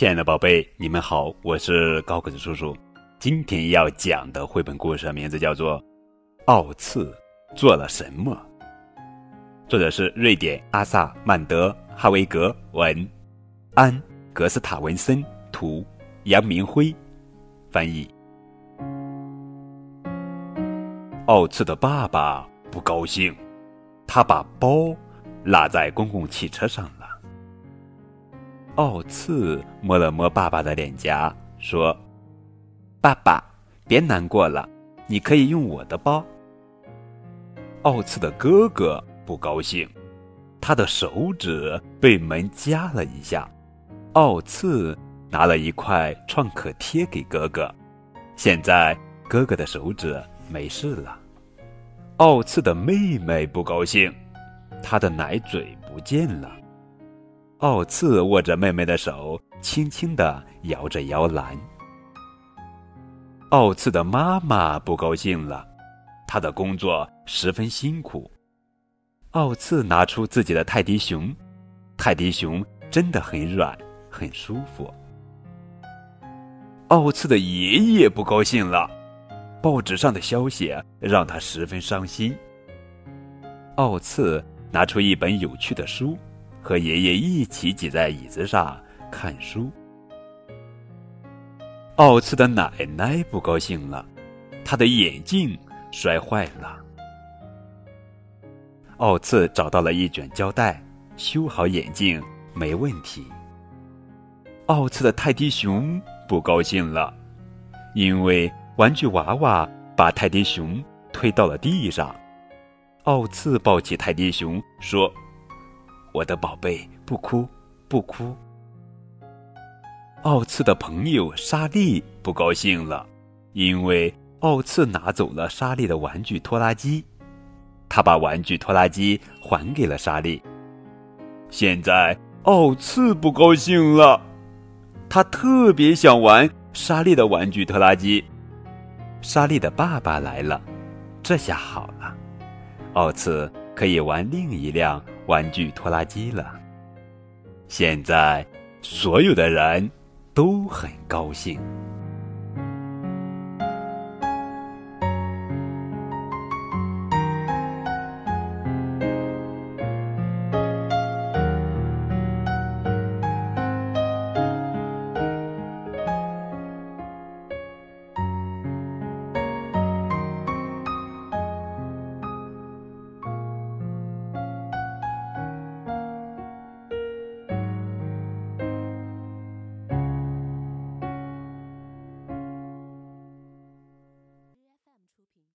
亲爱的宝贝，你们好，我是高个子叔叔。今天要讲的绘本故事名字叫做《奥次做了什么》，作者是瑞典阿萨曼德哈维格文，安格斯塔文森图，杨明辉翻译。奥次的爸爸不高兴，他把包落在公共汽车上了。奥次摸了摸爸爸的脸颊，说：“爸爸，别难过了，你可以用我的包。”奥次的哥哥不高兴，他的手指被门夹了一下。奥次拿了一块创可贴给哥哥，现在哥哥的手指没事了。奥次的妹妹不高兴，她的奶嘴不见了。奥次握着妹妹的手，轻轻地摇着摇篮。奥次的妈妈不高兴了，她的工作十分辛苦。奥次拿出自己的泰迪熊，泰迪熊真的很软，很舒服。奥次的爷爷不高兴了，报纸上的消息让他十分伤心。奥次拿出一本有趣的书。和爷爷一起挤在椅子上看书。奥次的奶奶不高兴了，她的眼镜摔坏了。奥次找到了一卷胶带，修好眼镜没问题。奥次的泰迪熊不高兴了，因为玩具娃娃把泰迪熊推到了地上。奥次抱起泰迪熊说。我的宝贝，不哭，不哭。奥次的朋友莎莉不高兴了，因为奥次拿走了莎莉的玩具拖拉机，他把玩具拖拉机还给了莎莉。现在奥次不高兴了，他特别想玩莎莉的玩具拖拉机。莎莉的爸爸来了，这下好了，奥次可以玩另一辆。玩具拖拉机了。现在，所有的人都很高兴。